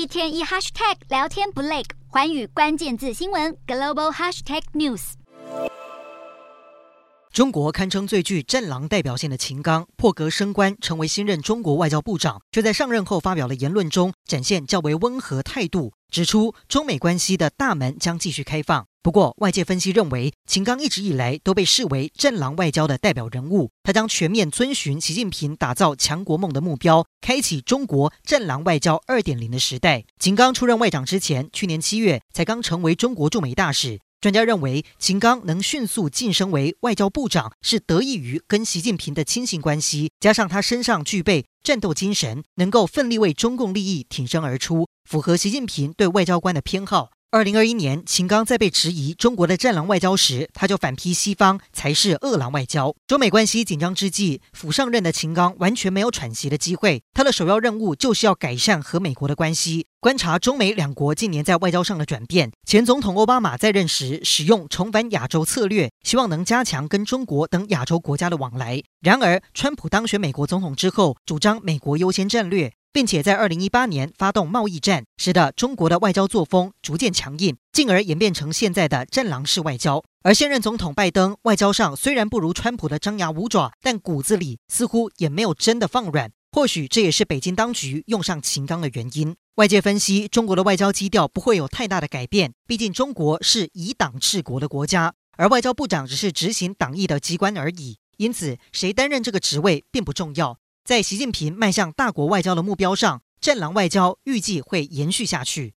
一天一 hashtag 聊天不累，环宇关键字新闻 global hashtag news。中国堪称最具战狼代表性的秦刚破格升官，成为新任中国外交部长，却在上任后发表了言论中展现较为温和态度，指出中美关系的大门将继续开放。不过，外界分析认为，秦刚一直以来都被视为战狼外交的代表人物，他将全面遵循习近平打造强国梦的目标，开启中国战狼外交二点零的时代。秦刚出任外长之前，去年七月才刚成为中国驻美大使。专家认为，秦刚能迅速晋升为外交部长，是得益于跟习近平的亲信关系，加上他身上具备战斗精神，能够奋力为中共利益挺身而出，符合习近平对外交官的偏好。二零二一年，秦刚在被质疑中国的战狼外交时，他就反批西方才是恶狼外交。中美关系紧张之际，甫上任的秦刚完全没有喘息的机会，他的首要任务就是要改善和美国的关系。观察中美两国近年在外交上的转变，前总统奥巴马在任时使用重返亚洲策略，希望能加强跟中国等亚洲国家的往来。然而，川普当选美国总统之后，主张美国优先战略。并且在二零一八年发动贸易战，使得中国的外交作风逐渐强硬，进而演变成现在的战狼式外交。而现任总统拜登外交上虽然不如川普的张牙舞爪，但骨子里似乎也没有真的放软。或许这也是北京当局用上秦刚的原因。外界分析，中国的外交基调不会有太大的改变，毕竟中国是以党治国的国家，而外交部长只是执行党意的机关而已。因此，谁担任这个职位并不重要。在习近平迈向大国外交的目标上，战狼外交预计会延续下去。